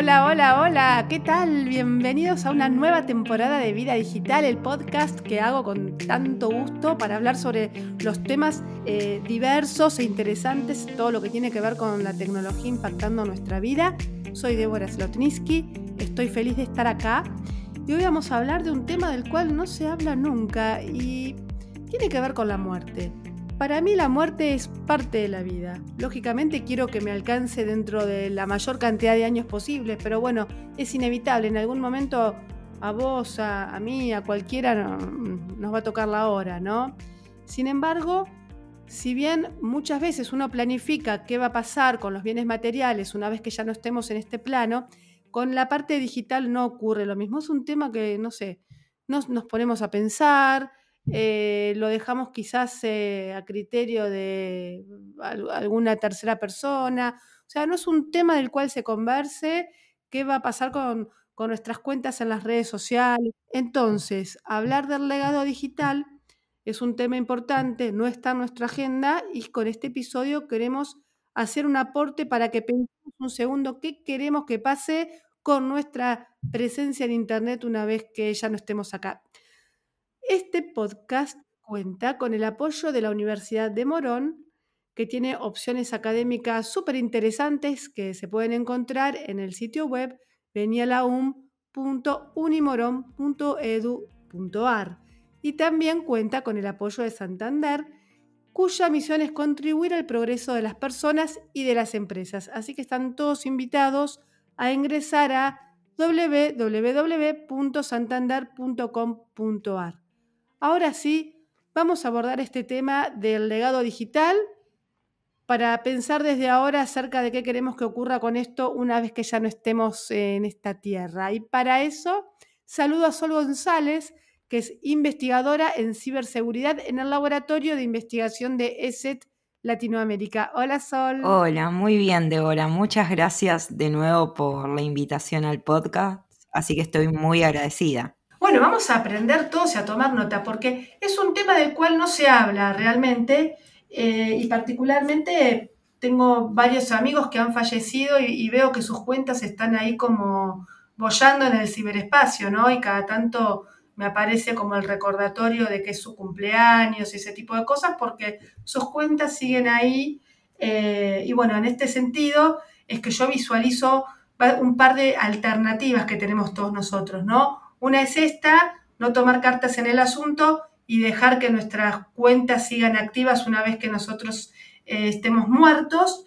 Hola, hola, hola, ¿qué tal? Bienvenidos a una nueva temporada de Vida Digital, el podcast que hago con tanto gusto para hablar sobre los temas eh, diversos e interesantes, todo lo que tiene que ver con la tecnología impactando nuestra vida. Soy Débora Slotniski, estoy feliz de estar acá y hoy vamos a hablar de un tema del cual no se habla nunca y tiene que ver con la muerte. Para mí la muerte es parte de la vida. Lógicamente quiero que me alcance dentro de la mayor cantidad de años posibles, pero bueno, es inevitable. En algún momento a vos, a, mí, a cualquiera nos va a tocar la hora, ¿no? Sin embargo, si bien muchas veces uno planifica qué va a pasar con los bienes materiales una vez que ya no estemos en este plano, con la parte digital no ocurre lo mismo. Es un tema que, no sé, nos, nos ponemos a pensar, eh, lo dejamos quizás eh, a criterio de alguna tercera persona. O sea, no es un tema del cual se converse qué va a pasar con, con nuestras cuentas en las redes sociales. Entonces, hablar del legado digital es un tema importante, no está en nuestra agenda y con este episodio queremos hacer un aporte para que pensemos un segundo qué queremos que pase con nuestra presencia en Internet una vez que ya no estemos acá. Este podcast cuenta con el apoyo de la Universidad de Morón, que tiene opciones académicas súper interesantes que se pueden encontrar en el sitio web venialaum.unimoron.edu.ar y también cuenta con el apoyo de Santander, cuya misión es contribuir al progreso de las personas y de las empresas. Así que están todos invitados a ingresar a www.santander.com.ar. Ahora sí, vamos a abordar este tema del legado digital para pensar desde ahora acerca de qué queremos que ocurra con esto una vez que ya no estemos en esta tierra. Y para eso, saludo a Sol González, que es investigadora en ciberseguridad en el Laboratorio de Investigación de ESET Latinoamérica. Hola Sol. Hola, muy bien Débora. Muchas gracias de nuevo por la invitación al podcast, así que estoy muy agradecida. Bueno, vamos a aprender todos y a tomar nota, porque es un tema del cual no se habla realmente eh, y particularmente tengo varios amigos que han fallecido y, veo que sus cuentas están ahí como bollando en el ciberespacio, ¿no? Y cada tanto me aparece como el recordatorio de que es su cumpleaños y ese tipo de cosas, porque sus cuentas siguen ahí. Eh, y bueno, en este sentido es que yo visualizo un par de alternativas que tenemos todos nosotros, ¿no? Una es esta, no tomar cartas en el asunto y dejar que nuestras cuentas sigan activas una vez que nosotros eh, estemos muertos.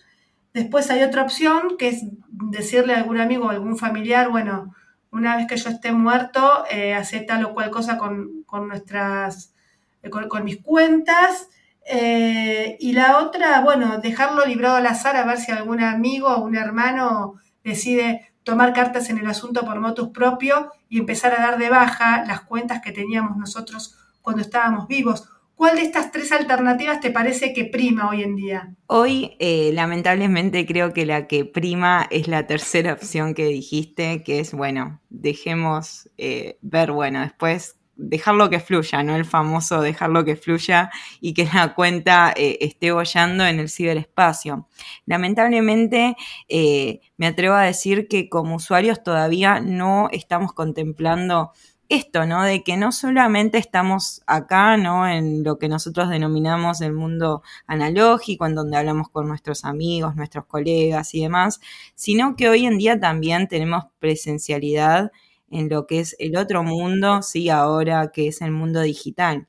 Después hay otra opción que es decirle a algún amigo o algún familiar, bueno, una vez que yo esté muerto, eh, hacer tal o cual cosa con, nuestras, eh, con, mis cuentas. Eh, y la otra, bueno, dejarlo librado al azar a ver si algún amigo o un hermano decide tomar cartas en el asunto por motus propio y empezar a dar de baja las cuentas que teníamos nosotros cuando estábamos vivos. ¿Cuál de estas tres alternativas te parece que prima hoy en día? Hoy, eh, lamentablemente, creo que la que prima es la tercera opción que dijiste, que es, bueno, dejemos eh, ver, bueno, después dejarlo que fluya, ¿no? El famoso dejarlo que fluya y que la cuenta eh, esté bollando en el ciberespacio. Lamentablemente, eh, me atrevo a decir que como usuarios todavía no estamos contemplando esto, ¿no? De que no solamente estamos acá, ¿no? En lo que nosotros denominamos el mundo analógico, en donde hablamos con nuestros amigos, nuestros colegas y demás, sino que hoy en día también tenemos presencialidad en lo que es el otro mundo, sí, ahora que es el mundo digital.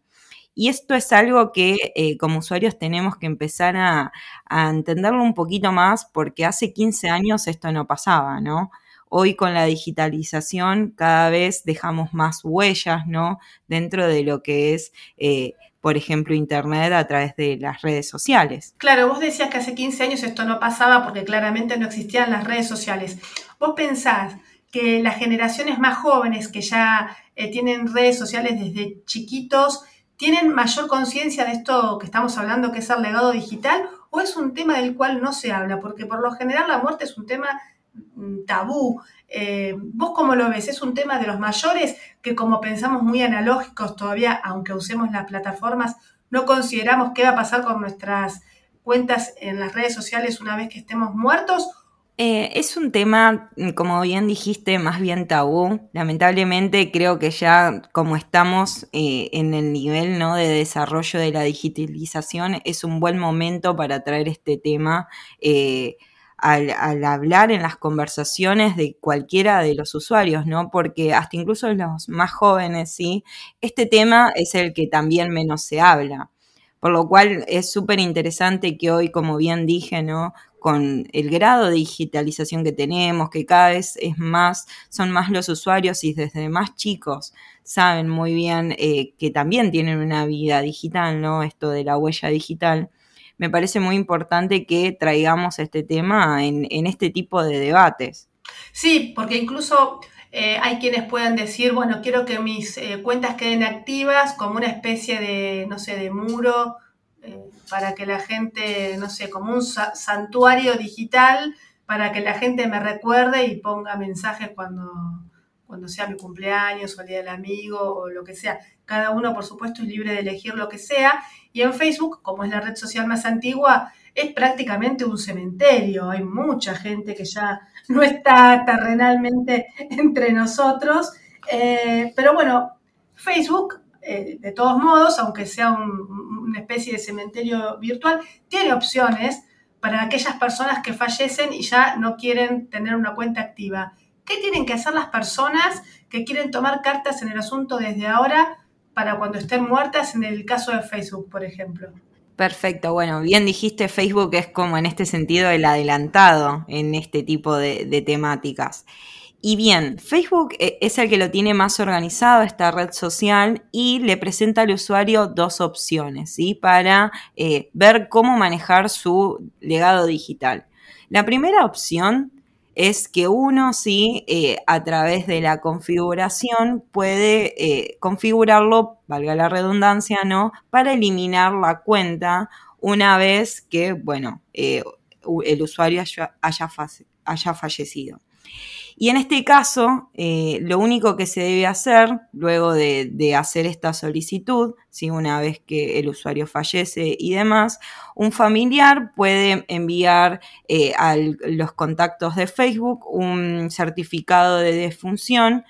Y esto es algo que eh, como usuarios tenemos que empezar a, entenderlo un poquito más porque hace 15 años esto no pasaba, ¿no? Hoy con la digitalización cada vez dejamos más huellas, ¿no? Dentro de lo que es, eh, por ejemplo, Internet a través de las redes sociales. Claro, vos decías que hace 15 años esto no pasaba porque claramente no existían las redes sociales. ¿Vos pensás que las generaciones más jóvenes que ya eh, tienen redes sociales desde chiquitos, tienen mayor conciencia de esto que estamos hablando, que es el legado digital, o es un tema del cual no se habla? Porque por lo general la muerte es un tema mm, tabú. Eh, ¿Vos cómo lo ves? ¿Es un tema de los mayores que como pensamos muy analógicos todavía, aunque usemos las plataformas, no consideramos qué va a pasar con nuestras cuentas en las redes sociales una vez que estemos muertos? Eh, es un tema, mm, como bien dijiste, más bien tabú. Lamentablemente creo que ya como estamos eh, en el nivel de desarrollo de la digitalización, es un buen momento para traer este tema eh, al, hablar en las conversaciones de cualquiera de los usuarios, ¿no? Porque hasta incluso los más jóvenes, ¿sí? Este tema es el que también menos se habla. Por lo cual es súper interesante que hoy, como bien dije, ¿no? con el grado de digitalización que tenemos, que cada vez es más, son más los usuarios y desde más chicos saben muy bien eh, que también tienen una vida digital, ¿no? Esto de la huella digital. Me parece muy importante que traigamos este tema en, este tipo de debates. Sí, porque incluso eh, hay quienes puedan decir, bueno, quiero que mis eh, cuentas queden activas como una especie de, no sé, de muro para que la gente, no sé, como un santuario digital, para que la gente me recuerde y ponga mensajes cuando, cuando sea mi cumpleaños o el día del amigo o lo que sea. Cada uno, por supuesto, es libre de elegir lo que sea. Y en Facebook, como es la red social más antigua, es prácticamente un cementerio. Hay mucha gente que ya no está terrenalmente entre nosotros. Eh, pero bueno, Facebook eh, de todos modos, aunque sea una especie de cementerio virtual, tiene opciones para aquellas personas que fallecen y ya no quieren tener una cuenta activa. ¿Qué tienen que hacer las personas que quieren tomar cartas en el asunto desde ahora para cuando estén muertas, en el caso de Facebook, por ejemplo? Perfecto, bueno, bien dijiste, Facebook es como en este sentido el adelantado en este tipo de temáticas. Y bien, Facebook eh, es el que lo tiene más organizado, esta red social, y le presenta al usuario dos opciones. Para eh, ver cómo manejar su legado digital. La primera opción es que uno, sí, eh, a través de la configuración puede configurarlo, valga la redundancia, ¿no? Para eliminar la cuenta una vez que, bueno, el usuario haya fallecido. Y en este caso, eh, lo único que se debe hacer luego de, hacer esta solicitud, si una vez que el usuario fallece y demás, un familiar puede enviar eh, a los contactos de Facebook un certificado de defunción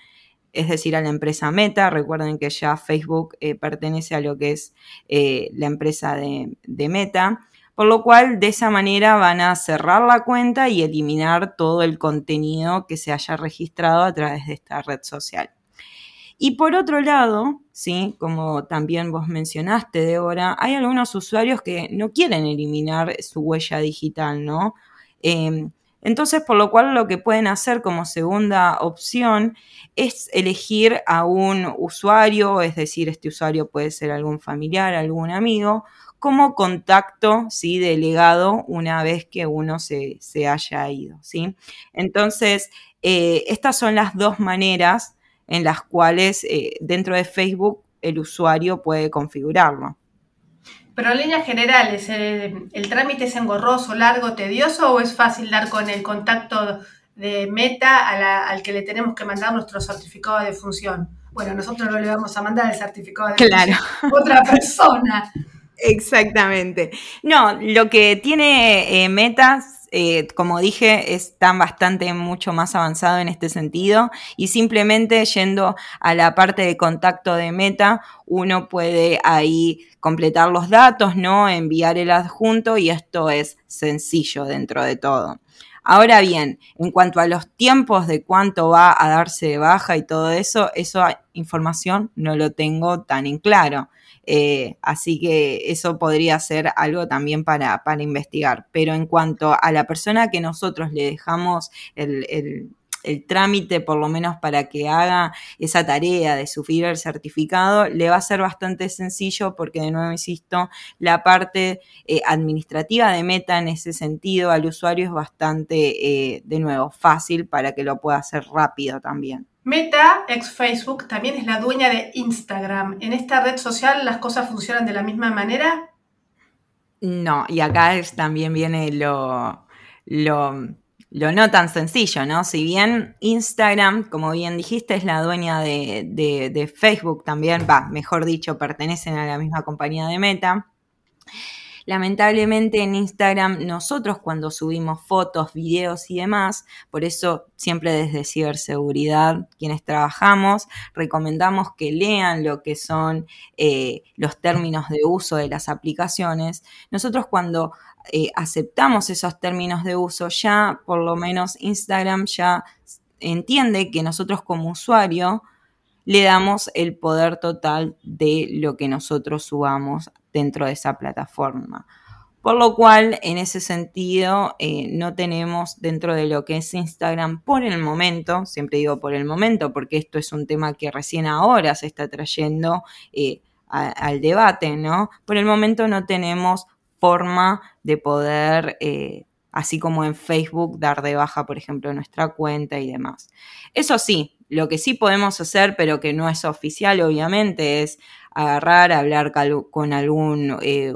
es decir, a la empresa Meta. Recuerden que ya Facebook eh, pertenece a lo que es la empresa de Meta. Por lo cual, de esa manera van a cerrar la cuenta y eliminar todo el contenido que se haya registrado a través de esta red social. Y por otro lado, ¿sí? como también vos mencionaste, Débora, hay algunos usuarios que no quieren eliminar su huella digital, ¿no? Em, entonces, por lo cual lo que pueden hacer como segunda opción es elegir a un usuario, es decir, este usuario puede ser algún familiar, algún amigo, como contacto, ¿sí? Delegado una vez que uno se, haya ido, ¿sí? Entonces, eh, estas son las dos maneras en las cuales eh, dentro de Facebook el usuario puede configurarlo. Pero en líneas generales, ¿el, trámite es engorroso, largo, tedioso o es fácil dar con el contacto de meta al que le tenemos que mandar nuestro certificado de función? Bueno, nosotros no le vamos a mandar el certificado de claro. función a otra persona. Exactamente. No, lo que tiene eh, Metas, eh, como dije, están bastante mucho más avanzado en este sentido y simplemente yendo a la parte de contacto de Meta, uno puede ahí completar los datos, ¿no? Enviar el adjunto y esto es sencillo dentro de todo. Ahora bien, en cuanto a los tiempos de cuánto va a darse de baja y todo eso, esa información no lo tengo tan en claro. Eh, así que eso podría ser algo también para, investigar. Pero en cuanto a la persona que nosotros le dejamos el, trámite, por lo menos para que haga esa tarea de sufrir el certificado, le va a ser bastante sencillo porque, de nuevo, insisto, la parte eh, administrativa de Meta en ese sentido al usuario es bastante, eh, de nuevo, fácil para que lo pueda hacer rápido también. Meta, ex Facebook, también es la dueña de Instagram. ¿En esta red social las cosas funcionan de la misma manera? No, y acá también viene lo, lo, no tan sencillo, ¿no? Si bien Instagram, como bien dijiste, es la dueña de, de Facebook también, va, mejor dicho, pertenecen a la misma compañía de Meta. Lamentablemente en Instagram nosotros cuando subimos fotos, videos y demás, por eso siempre desde ciberseguridad quienes trabajamos, recomendamos que lean lo que son eh, los términos de uso de las aplicaciones. Nosotros cuando eh, aceptamos esos términos de uso, ya por lo menos Instagram ya entiende que nosotros como usuario le damos el poder total de lo que nosotros subamos dentro de esa plataforma. Por lo cual, en ese sentido, eh, no tenemos dentro de lo que es Instagram por el momento, siempre digo por el momento, porque esto es un tema que recién ahora se está trayendo eh, al debate, ¿no? Por el momento no tenemos forma de poder, eh, así como en Facebook, dar de baja, por ejemplo, nuestra cuenta y demás. Eso sí, lo que sí podemos hacer, pero que no es oficial, obviamente, es agarrar, hablar con algún, eh,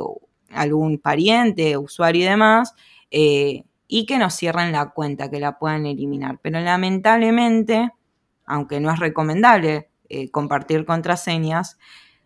algún pariente, usuario y demás, eh, y que nos cierren la cuenta, que la puedan eliminar. Pero lamentablemente, aunque no es recomendable eh, compartir contraseñas,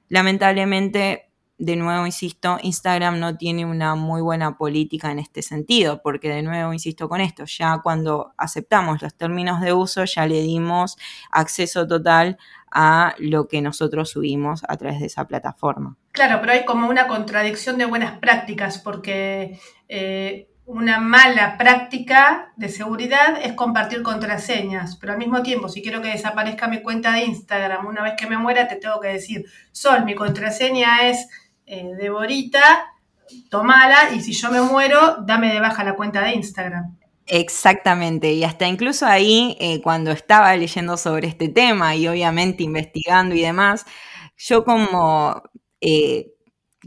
lamentablemente de nuevo, insisto, Instagram no tiene una muy buena política en este sentido, porque de nuevo, insisto con esto, ya cuando aceptamos los términos de uso, ya le dimos acceso total a lo que nosotros subimos a través de esa plataforma. Claro, pero hay como una contradicción de buenas prácticas, porque eh, una mala práctica de seguridad es compartir contraseñas, pero al mismo tiempo, si quiero que desaparezca mi cuenta de Instagram, una vez que me muera, te tengo que decir, Sol, mi contraseña es eh, Deborita, tomala y si yo me muero, dame de baja la cuenta de Instagram. Exactamente, y hasta incluso ahí, eh, cuando estaba leyendo sobre este tema y obviamente investigando y demás, yo como eh,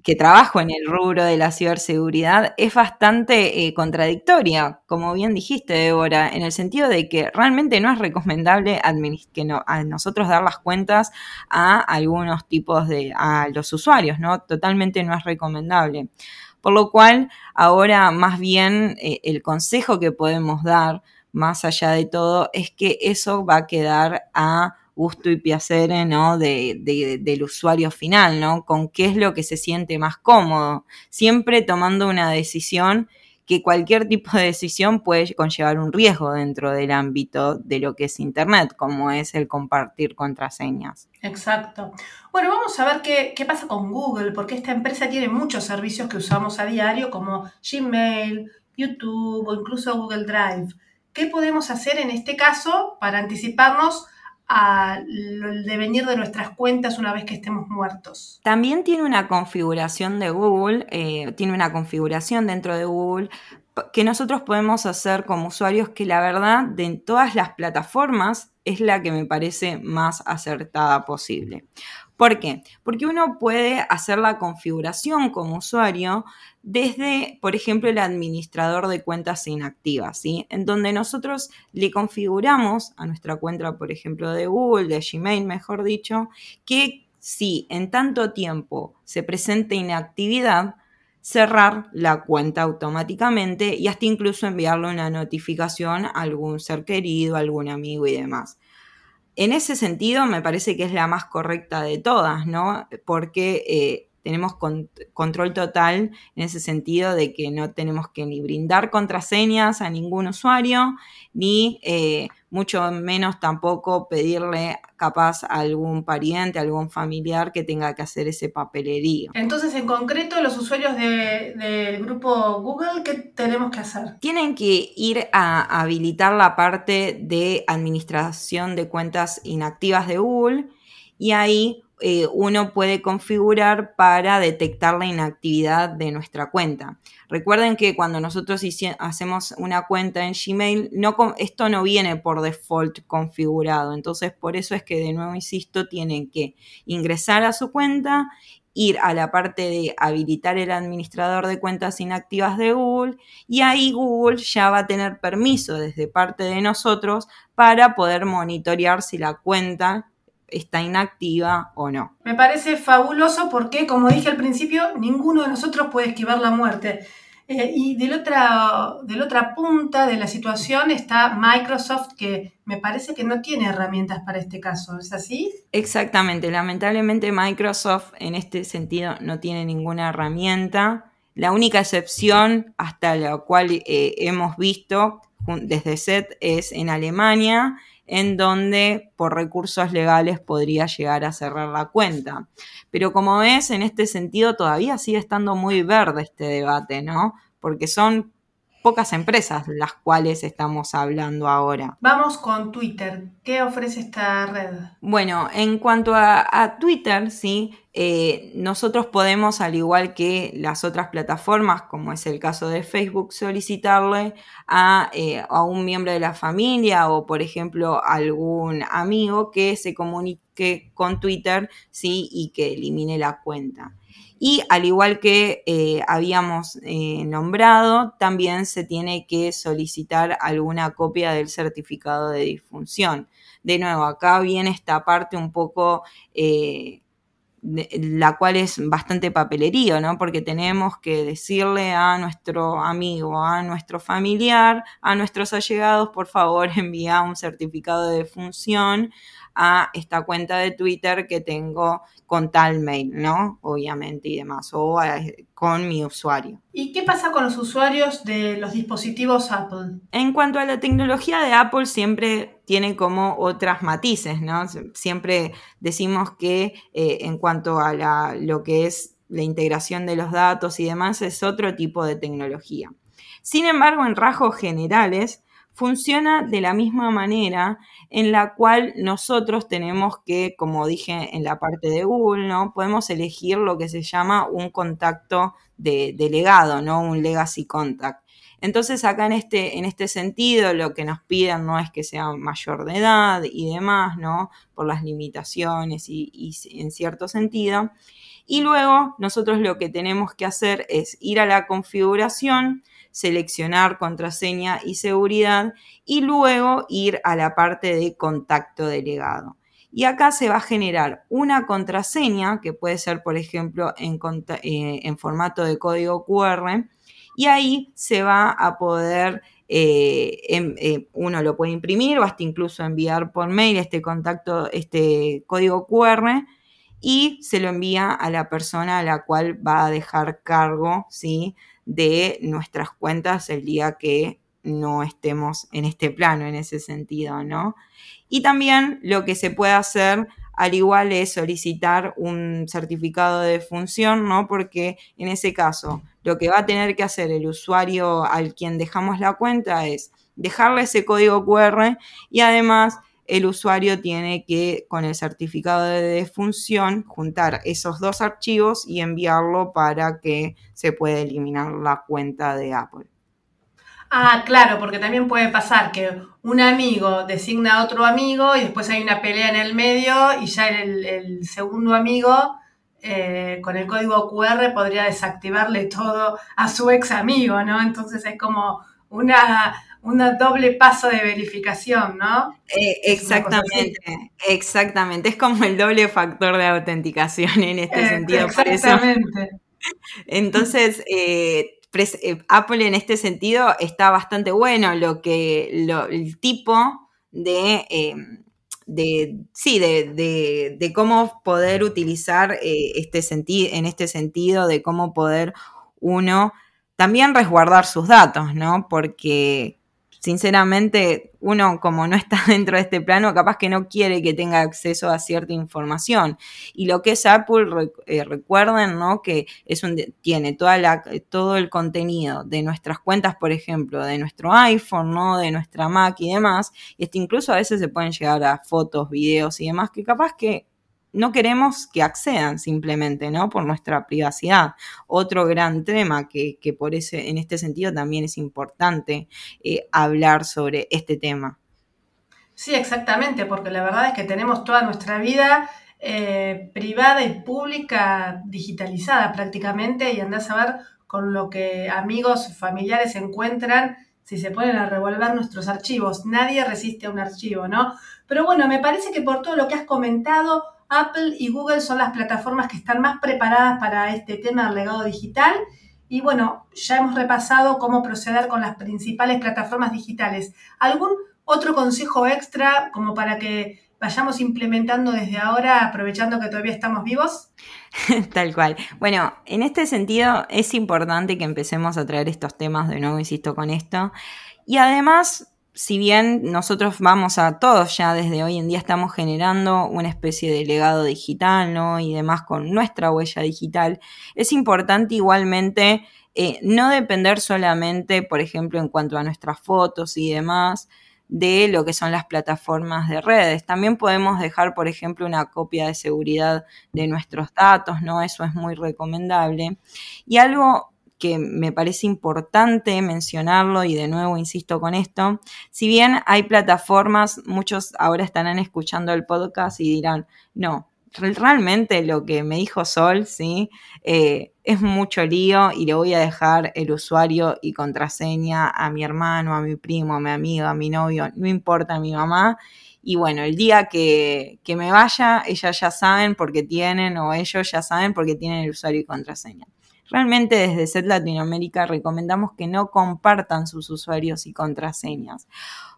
que trabajo en el rubro de la ciberseguridad es bastante eh, contradictoria, como bien dijiste, Débora, en el sentido de que realmente no es recomendable que a nosotros dar las cuentas a algunos tipos de, a los usuarios, ¿no? Totalmente no es recomendable. Por lo cual, ahora más bien eh, el consejo que podemos dar, más allá de todo, es que eso va a quedar a gusto y piacere, ¿no? De, del usuario final, ¿no? Con qué es lo que se siente más cómodo. Siempre tomando una decisión que cualquier tipo de decisión puede conllevar un riesgo dentro del ámbito de lo que es Internet, como es el compartir contraseñas. Exacto. Bueno, vamos a ver qué, qué pasa con Google, porque esta empresa tiene muchos servicios que usamos a diario, como Gmail, YouTube o incluso Google Drive. ¿Qué podemos hacer en este caso para anticiparnos al devenir de nuestras cuentas una vez que estemos muertos. También tiene una configuración de Google, eh, tiene una configuración dentro de Google que nosotros podemos hacer como usuarios que la verdad de todas las plataformas es la que me parece más acertada posible. ¿Por qué? Porque uno puede hacer la configuración como usuario desde, por ejemplo, el administrador de cuentas inactivas, ¿sí? En donde nosotros le configuramos a nuestra cuenta, por ejemplo, de Google, de Gmail, mejor dicho, que si en tanto tiempo se presenta inactividad, cerrar la cuenta automáticamente y hasta incluso enviarle una notificación a algún ser querido, algún amigo y demás. En ese sentido, me parece que es la más correcta de todas, ¿no? Porque eh, tenemos control total en ese sentido de que no tenemos que ni brindar contraseñas a ningún usuario, ni eh, mucho menos tampoco pedirle capaz a algún pariente, a algún familiar que tenga que hacer ese papelerío. Entonces, en concreto, los usuarios del grupo Google, ¿qué tenemos que hacer? Tienen que ir a habilitar la parte de administración de cuentas inactivas de Google y ahí eh, uno puede configurar para detectar la inactividad de nuestra cuenta. Recuerden que cuando nosotros hacemos una cuenta en Gmail, esto no viene por default configurado. Entonces, por eso es que de nuevo, insisto, tienen que ingresar a su cuenta, ir a la parte de habilitar el administrador de cuentas inactivas de Google y ahí Google ya va a tener permiso desde parte de nosotros para poder monitorear si la cuenta está inactiva o no. Me parece fabuloso porque, como dije al principio, ninguno de nosotros puede esquivar la muerte. Eh, y de otra, de la otra punta de la situación está Microsoft, que me parece que no tiene herramientas para este caso. ¿Es así? Exactamente. Lamentablemente Microsoft en este sentido no tiene ninguna herramienta. La única excepción hasta la cual eh, hemos visto desde SET es en Alemania, en donde por recursos legales podría llegar a cerrar la cuenta. Pero como ves, en este sentido todavía sigue estando muy verde este debate, ¿no? Porque son pocas empresas las cuales estamos hablando ahora. Vamos con Twitter. ¿Qué ofrece esta red? Bueno, en cuanto a, Twitter, sí, eh, nosotros podemos, al igual que las otras plataformas, como es el caso de Facebook, solicitarle a, eh, a un miembro de la familia o, por ejemplo, algún amigo que se comunique con Twitter, sí, y que elimine la cuenta. Y al igual que eh, habíamos eh, nombrado, también se tiene que solicitar alguna copia del certificado de disfunción. De nuevo, acá viene esta parte un poco... Eh, la cual es bastante papelerío, ¿no? Porque tenemos que decirle a nuestro amigo, a nuestro familiar, a nuestros allegados, por favor, envía un certificado de defunción a esta cuenta de Twitter que tengo con tal mail, ¿no? Obviamente y demás, o con mi usuario. ¿Y qué pasa con los usuarios de los dispositivos Apple? En cuanto a la tecnología de Apple, siempre tiene como otras matices, ¿no? Siempre decimos que eh, en cuanto a la, lo que es la integración de los datos y demás, es otro tipo de tecnología. Sin embargo, en rasgos generales, funciona de la misma manera en la cual nosotros tenemos que, como dije en la parte de Google, ¿no? Podemos elegir lo que se llama un contacto de, legado, ¿no? Un legacy contact. Entonces acá en este, en este sentido lo que nos piden no es que sea mayor de edad y demás, ¿no? Por las limitaciones y en cierto sentido. Y luego nosotros lo que tenemos que hacer es ir a la configuración, seleccionar contraseña y seguridad y luego ir a la parte de contacto delegado. Y acá se va a generar una contraseña, que puede ser, por ejemplo, en, eh, formato de código QR, y ahí se va a poder, eh, em, eh, uno lo puede imprimir o hasta incluso enviar por mail este contacto, este código QR, y se lo envía a la persona a la cual va a dejar cargo, ¿sí? De nuestras cuentas el día que no estemos en este plano, en ese sentido, ¿no? Y también lo que se puede hacer al igual es solicitar un certificado de función, ¿no? Porque en ese caso, lo que va a tener que hacer el usuario al quien dejamos la cuenta es dejarle ese código QR y además el usuario tiene que, con el certificado de defunción, juntar esos dos archivos y enviarlo para que se pueda eliminar la cuenta de Apple. Ah, claro, porque también puede pasar que un amigo designa a otro amigo y después hay una pelea en el medio y ya el, segundo amigo eh, con el código QR podría desactivarle todo a su ex amigo, ¿no? Entonces es como una, un doble paso de verificación, ¿no? Eh, exactamente, exactamente. Es como el doble factor de autenticación en este eh, sentido. Exactamente. Entonces, eh, Apple en este sentido está bastante bueno lo que el tipo de, em, de sí, de, de, cómo poder utilizar este en este sentido, de cómo poder uno también resguardar sus datos, ¿no? Porque sinceramente, uno como no está dentro de este plano, capaz que no quiere que tenga acceso a cierta información. Y lo que es Apple, eh, recuerden, ¿no? Que es un, tiene toda la, todo el contenido de nuestras cuentas, por ejemplo, de nuestro iPhone, ¿no? De nuestra Mac y demás. Y este incluso a veces se pueden llegar a fotos, videos y demás, que capaz que no queremos que accedan simplemente, ¿no? Por nuestra privacidad. Otro gran tema que, por ese, en este sentido también es importante eh, hablar sobre este tema. Sí, exactamente, porque la verdad es que tenemos toda nuestra vida eh, privada y pública digitalizada prácticamente y andás a ver con lo que amigos, familiares encuentran si se ponen a revolver nuestros archivos. Nadie resiste a un archivo, ¿no? Pero bueno, me parece que por todo lo que has comentado, Apple y Google son las plataformas que están más preparadas para este tema del legado digital. Y bueno, ya hemos repasado cómo proceder con las principales plataformas digitales. ¿Algún otro consejo extra como para que vayamos implementando desde ahora, aprovechando que todavía estamos vivos? Tal cual. Bueno, en este sentido es importante que empecemos a traer estos temas, de nuevo insisto con esto. Y además, si bien nosotros vamos a todos ya desde hoy en día estamos generando una especie de legado digital, ¿no? Y demás con nuestra huella digital, es importante igualmente eh, no depender solamente, por ejemplo, en cuanto a nuestras fotos y demás, de lo que son las plataformas de redes. También podemos dejar, por ejemplo, una copia de seguridad de nuestros datos, ¿no? Eso es muy recomendable. Y algo que me parece importante mencionarlo y de nuevo insisto con esto, si bien hay plataformas, muchos ahora estarán escuchando el podcast y dirán, no, realmente lo que me dijo Sol, ¿sí? Eh, es mucho lío y le voy a dejar el usuario y contraseña a mi hermano, a mi primo, a mi amigo, a mi novio, no importa a mi mamá. Y bueno, el día que, que me vaya, ellas ya saben por qué tienen o ellos ya saben por qué tienen el usuario y contraseña. Realmente desde SET Latinoamérica recomendamos que no compartan sus usuarios y contraseñas,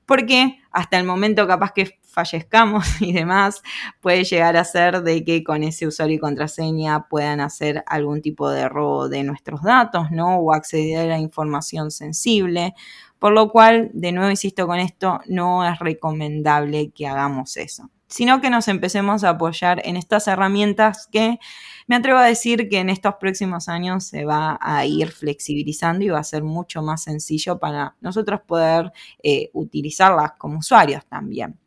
porque hasta el momento capaz que fallezcamos y demás, puede llegar a ser de que con ese usuario y contraseña puedan hacer algún tipo de robo de nuestros datos, ¿no? O acceder a información sensible. Por lo cual, de nuevo insisto con esto, no es recomendable que hagamos eso, sino que nos empecemos a apoyar en estas herramientas que me atrevo a decir que en estos próximos años se va a ir flexibilizando y va a ser mucho más sencillo para nosotros poder eh, utilizarlas como usuarios también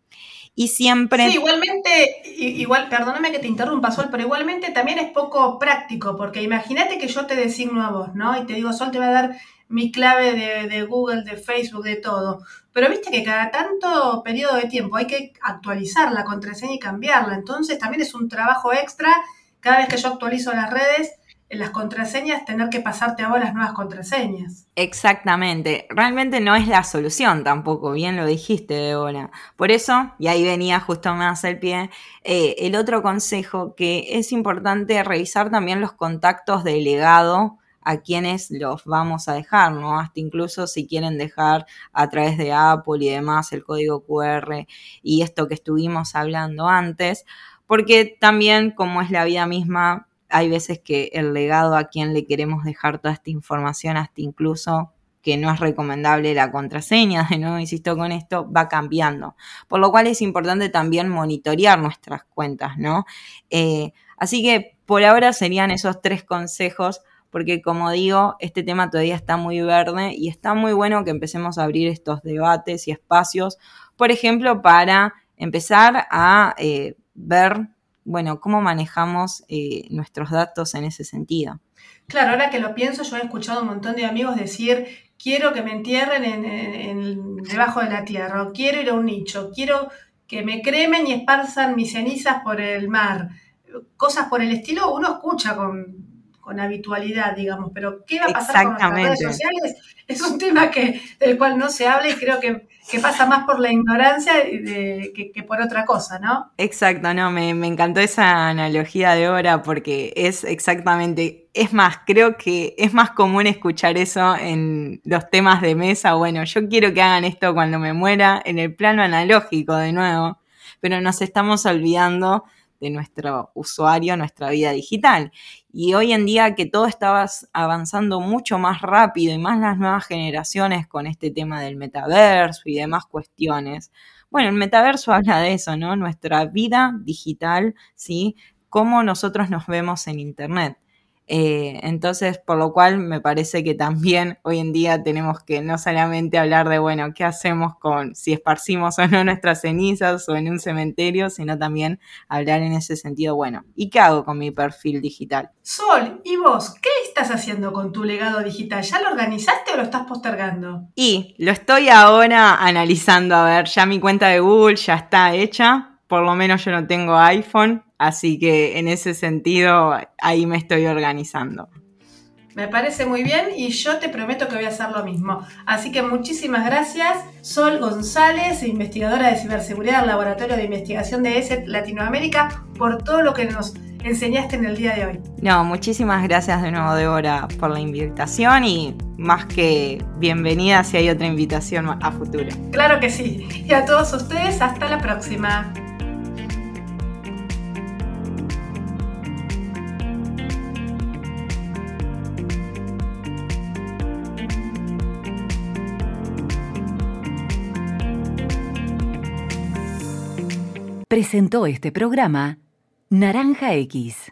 y siempre... Sí, igualmente, igual, perdóname que te interrumpa, Sol, pero igualmente también es poco práctico, porque imagínate que yo te designo a vos, ¿no? Y te digo, Sol, te va a dar mi clave de, Google, de Facebook, de todo. Pero viste que cada tanto periodo de tiempo hay que actualizar la contraseña y cambiarla. Entonces también es un trabajo extra. Cada vez que yo actualizo las redes, en las contraseñas tener que pasarte ahora las nuevas contraseñas. Exactamente, realmente no es la solución tampoco, bien lo dijiste, Débora. Por eso, y ahí venía justo más el pie, eh, el otro consejo que es importante revisar también los contactos de legado a quienes los vamos a dejar, ¿no? Hasta incluso si quieren dejar a través de Apple y demás el código QR y esto que estuvimos hablando antes, porque también como es la vida misma, hay veces que el legado a quien le queremos dejar toda esta información, hasta incluso que no es recomendable la contraseña, de nuevo insisto con esto, va cambiando. Por lo cual es importante también monitorear nuestras cuentas, ¿no? Eh, así que por ahora serían esos tres consejos, porque como digo, este tema todavía está muy verde y está muy bueno que empecemos a abrir estos debates y espacios, por ejemplo, para empezar a eh, ver bueno, cómo manejamos eh, nuestros datos en ese sentido. Claro, ahora que lo pienso, yo he escuchado un montón de amigos decir, quiero que me entierren en, debajo de la tierra, quiero ir a un nicho, quiero que me cremen y esparzan mis cenizas por el mar. Cosas por el estilo, uno escucha con, habitualidad, digamos, pero ¿qué va a pasar con las redes sociales? Es un tema que, del cual no se habla y creo que que pasa más por la ignorancia que, por otra cosa, ¿no? Exacto, no, me, encantó esa analogía de hora porque es exactamente, es más, creo que es más común escuchar eso en los temas de mesa, bueno, yo quiero que hagan esto cuando me muera, en el plano analógico de nuevo, pero nos estamos olvidando de nuestro usuario, nuestra vida digital. Y hoy en día que todo estaba avanzando mucho más rápido y más las nuevas generaciones con este tema del metaverso y demás cuestiones. Bueno, el metaverso habla de eso, ¿no? Nuestra vida digital, ¿sí? Cómo nosotros nos vemos en Internet. Eh, entonces, por lo cual me parece que también hoy en día tenemos que no solamente hablar de, bueno, qué hacemos con si esparcimos o no nuestras cenizas o en un cementerio, sino también hablar en ese sentido, bueno, ¿y qué hago con mi perfil digital? Sol, ¿y vos qué estás haciendo con tu legado digital? ¿Ya lo organizaste o lo estás postergando? Y lo estoy ahora analizando, a ver, ya mi cuenta de Google ya está hecha, por lo menos yo no tengo iPhone, así que en ese sentido ahí me estoy organizando. Me parece muy bien y yo te prometo que voy a hacer lo mismo. Así que muchísimas gracias, Sol González, investigadora de ciberseguridad del Laboratorio de Investigación de ESET Latinoamérica, por todo lo que nos enseñaste en el día de hoy. No, muchísimas gracias de nuevo, Débora, por la invitación y más que bienvenida si hay otra invitación a futuro. Claro que sí. Y a todos ustedes, hasta la próxima. Presentó este programa Naranja X.